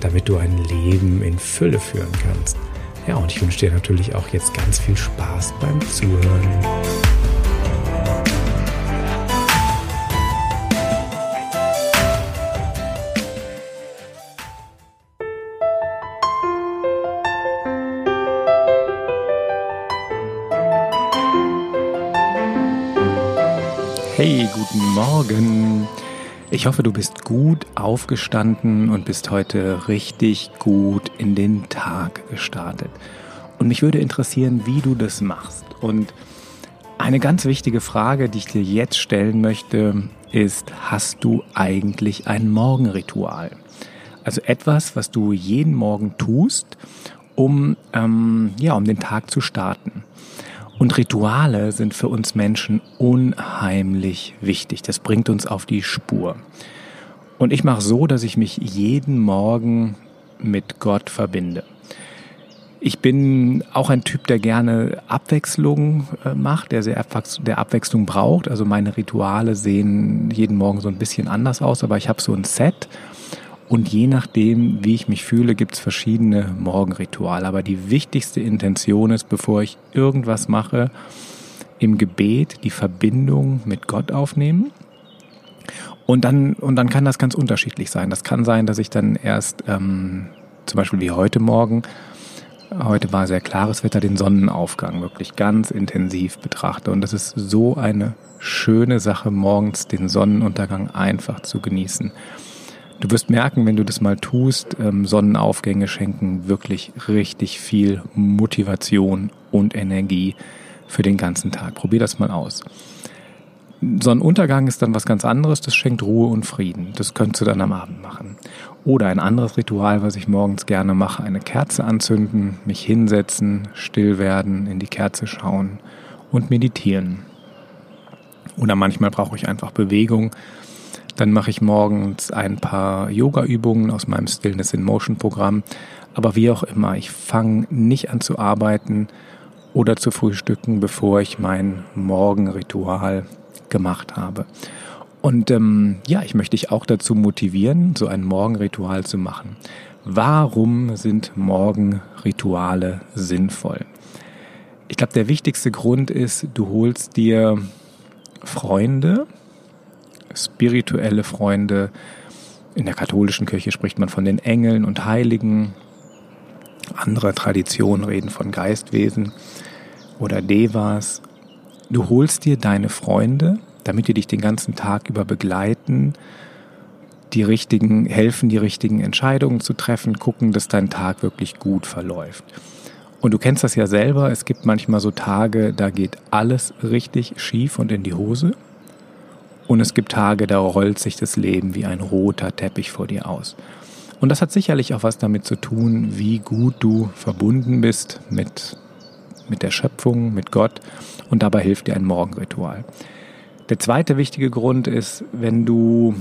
damit du ein Leben in Fülle führen kannst. Ja, und ich wünsche dir natürlich auch jetzt ganz viel Spaß beim Zuhören. Hey, guten Morgen. Ich hoffe, du bist gut aufgestanden und bist heute richtig gut in den Tag gestartet. Und mich würde interessieren, wie du das machst. Und eine ganz wichtige Frage, die ich dir jetzt stellen möchte, ist, hast du eigentlich ein Morgenritual? Also etwas, was du jeden Morgen tust, um, ähm, ja, um den Tag zu starten. Und Rituale sind für uns Menschen unheimlich wichtig. Das bringt uns auf die Spur. Und ich mache so, dass ich mich jeden Morgen mit Gott verbinde. Ich bin auch ein Typ, der gerne Abwechslung äh, macht, der sehr der Abwechslung braucht. Also meine Rituale sehen jeden Morgen so ein bisschen anders aus, aber ich habe so ein Set und je nachdem, wie ich mich fühle, gibt es verschiedene Morgenrituale. Aber die wichtigste Intention ist, bevor ich irgendwas mache, im Gebet die Verbindung mit Gott aufnehmen. Und dann, und dann kann das ganz unterschiedlich sein. Das kann sein, dass ich dann erst, ähm, zum Beispiel wie heute Morgen, heute war sehr klares Wetter, den Sonnenaufgang wirklich ganz intensiv betrachte. Und das ist so eine schöne Sache, morgens den Sonnenuntergang einfach zu genießen. Du wirst merken, wenn du das mal tust, ähm, Sonnenaufgänge schenken wirklich richtig viel Motivation und Energie für den ganzen Tag. Probier das mal aus. Sonnenuntergang ist dann was ganz anderes, das schenkt Ruhe und Frieden. Das könntest du dann am Abend machen. Oder ein anderes Ritual, was ich morgens gerne mache, eine Kerze anzünden, mich hinsetzen, still werden, in die Kerze schauen und meditieren. Oder manchmal brauche ich einfach Bewegung, dann mache ich morgens ein paar Yoga-Übungen aus meinem Stillness in Motion Programm. Aber wie auch immer, ich fange nicht an zu arbeiten oder zu frühstücken, bevor ich mein Morgenritual gemacht habe. Und ähm, ja, ich möchte dich auch dazu motivieren, so ein Morgenritual zu machen. Warum sind Morgenrituale sinnvoll? Ich glaube, der wichtigste Grund ist, du holst dir Freunde, spirituelle Freunde. In der katholischen Kirche spricht man von den Engeln und Heiligen. Andere Traditionen reden von Geistwesen oder Devas. Du holst dir deine Freunde, damit die dich den ganzen Tag über begleiten, die richtigen, helfen, die richtigen Entscheidungen zu treffen, gucken, dass dein Tag wirklich gut verläuft. Und du kennst das ja selber, es gibt manchmal so Tage, da geht alles richtig schief und in die Hose. Und es gibt Tage, da rollt sich das Leben wie ein roter Teppich vor dir aus. Und das hat sicherlich auch was damit zu tun, wie gut du verbunden bist mit, mit der Schöpfung, mit Gott. Und dabei hilft dir ein Morgenritual. Der zweite wichtige Grund ist, wenn du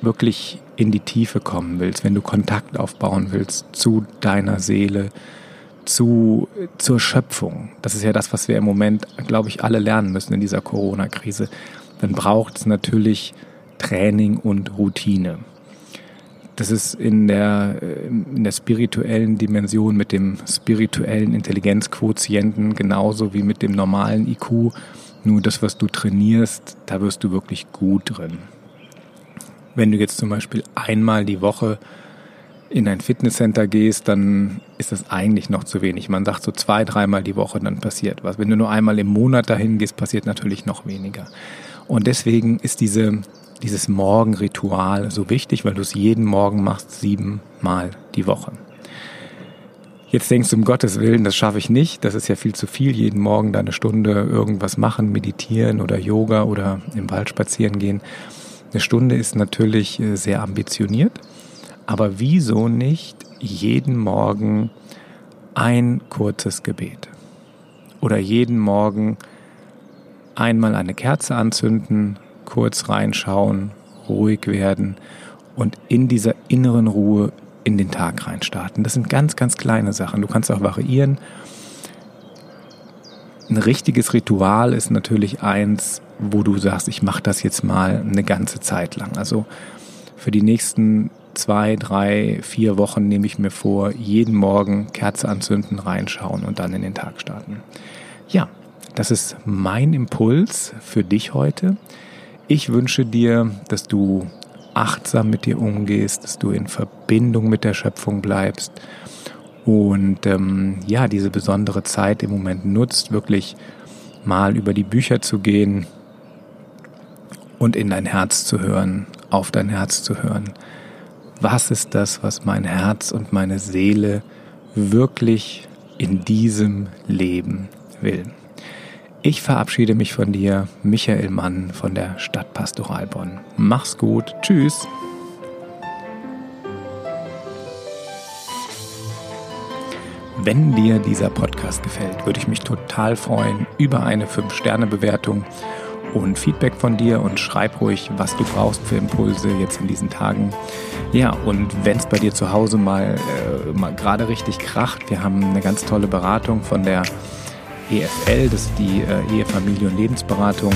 wirklich in die Tiefe kommen willst, wenn du Kontakt aufbauen willst zu deiner Seele, zu, zur Schöpfung. Das ist ja das, was wir im Moment, glaube ich, alle lernen müssen in dieser Corona-Krise dann braucht es natürlich Training und Routine. Das ist in der, in der spirituellen Dimension mit dem spirituellen Intelligenzquotienten genauso wie mit dem normalen IQ. Nur das, was du trainierst, da wirst du wirklich gut drin. Wenn du jetzt zum Beispiel einmal die Woche in ein Fitnesscenter gehst, dann ist das eigentlich noch zu wenig. Man sagt so zwei, dreimal die Woche, dann passiert was. Wenn du nur einmal im Monat dahin gehst, passiert natürlich noch weniger. Und deswegen ist diese, dieses Morgenritual so wichtig, weil du es jeden Morgen machst, siebenmal die Woche. Jetzt denkst du, um Gottes Willen, das schaffe ich nicht, das ist ja viel zu viel, jeden Morgen da eine Stunde irgendwas machen, meditieren oder Yoga oder im Wald spazieren gehen. Eine Stunde ist natürlich äh, sehr ambitioniert, aber wieso nicht jeden Morgen ein kurzes Gebet. Oder jeden Morgen einmal eine Kerze anzünden, kurz reinschauen, ruhig werden und in dieser inneren Ruhe in den Tag reinstarten. Das sind ganz, ganz kleine Sachen. Du kannst auch variieren. Ein richtiges Ritual ist natürlich eins, wo du sagst, ich mache das jetzt mal eine ganze Zeit lang. Also für die nächsten zwei, drei, vier Wochen nehme ich mir vor, jeden Morgen Kerze anzünden, reinschauen und dann in den Tag starten. Ja, das ist mein Impuls für dich heute. Ich wünsche dir, dass du achtsam mit dir umgehst, dass du in Verbindung mit der Schöpfung bleibst und ähm, ja, diese besondere Zeit im Moment nutzt, wirklich mal über die Bücher zu gehen und in dein Herz zu hören, auf dein Herz zu hören. Was ist das, was mein Herz und meine Seele wirklich in diesem Leben will? Ich verabschiede mich von dir, Michael Mann von der Stadtpastoral Bonn. Mach's gut. Tschüss. Wenn dir dieser Podcast gefällt, würde ich mich total freuen über eine 5-Sterne-Bewertung und Feedback von dir und schreib ruhig, was du brauchst für Impulse jetzt in diesen Tagen. Ja, und wenn es bei dir zu Hause mal, äh, mal gerade richtig kracht, wir haben eine ganz tolle Beratung von der EFL, das ist die äh, Ehe, Familie und Lebensberatung.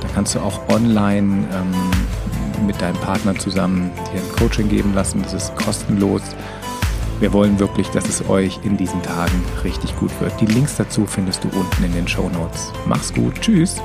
Da kannst du auch online ähm, mit deinem Partner zusammen dir ein Coaching geben lassen. Das ist kostenlos. Wir wollen wirklich, dass es euch in diesen Tagen richtig gut wird. Die Links dazu findest du unten in den Show Notes. Mach's gut. Tschüss.